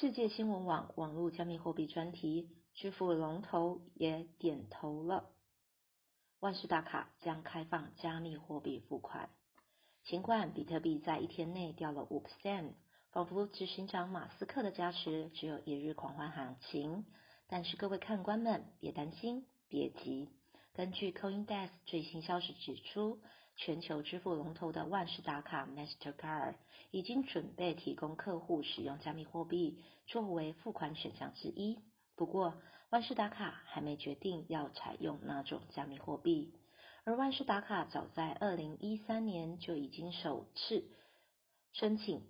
世界新闻网网络加密货币专题，支付龙头也点头了。万事达卡将开放加密货币付款。尽管比特币在一天内掉了五 percent，仿佛执行长马斯克的加持只有一日狂欢行情，但是各位看官们别担心，别急。根据 CoinDesk 最新消息指出，全球支付龙头的万事达卡 Mastercard 已经准备提供客户使用加密货币作为付款选项之一。不过，万事达卡还没决定要采用哪种加密货币。而万事达卡早在二零一三年就已经首次申请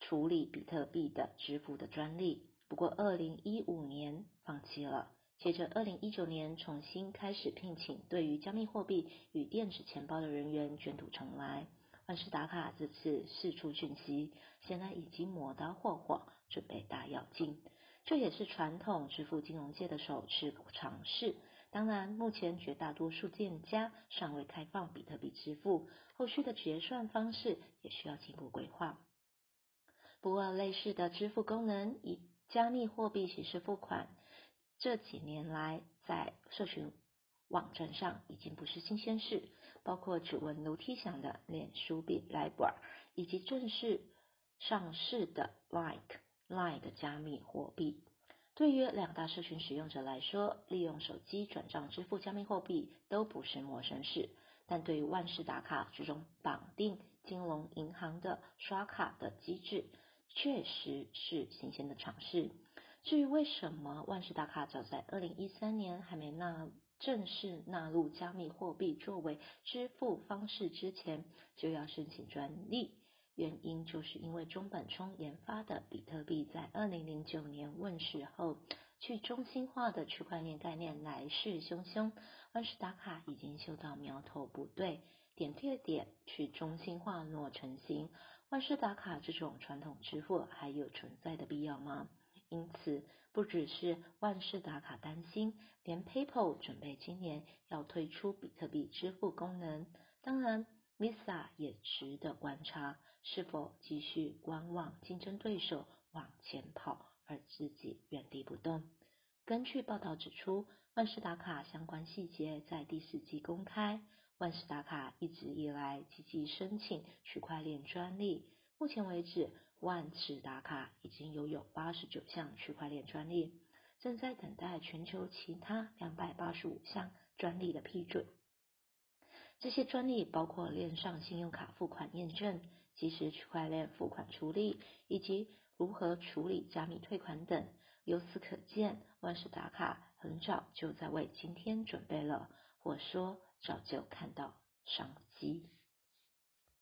处理比特币的支付的专利，不过二零一五年放弃了。接着二零一九年重新开始聘请对于加密货币与电子钱包的人员卷土重来。万事达卡这次四处讯息，现在已经磨刀霍霍，准备大跃进。这也是传统支付金融界的首次尝试。当然，目前绝大多数店家尚未开放比特币支付，后续的结算方式也需要进一步规划。不过，类似的支付功能以加密货币形式付款，这几年来在社群网站上已经不是新鲜事。包括指纹楼梯响的脸书币 Libra，以及正式上市的 Like Line 的加密货币。对于两大社群使用者来说，利用手机转账支付加密货币都不是陌生事。但对于万事达卡这种绑定金融银行的刷卡的机制，确实是新鲜的尝试。至于为什么万事达卡早在二零一三年还没纳正式纳入加密货币作为支付方式之前，就要申请专利？原因就是因为中本聪研发的比特币在二零零九年问世后，去中心化的区块链概念来势汹汹，万事达卡已经嗅到苗头不对，点对点去中心化若成型，万事达卡这种传统支付还有存在的必要吗？因此，不只是万事达卡担心，连 PayPal 准备今年要推出比特币支付功能，当然。Visa 也值得观察，是否继续观望竞争对手往前跑，而自己原地不动。根据报道指出，万事达卡相关细节在第四季公开。万事达卡一直以来积极申请区块链专利，目前为止，万事达卡已经拥有八十九项区块链专利，正在等待全球其他两百八十五项专利的批准。这些专利包括链上信用卡付款验证、即时区块链付款处理以及如何处理加密退款等。由此可见，万事达卡很早就在为今天准备了，或说早就看到商机。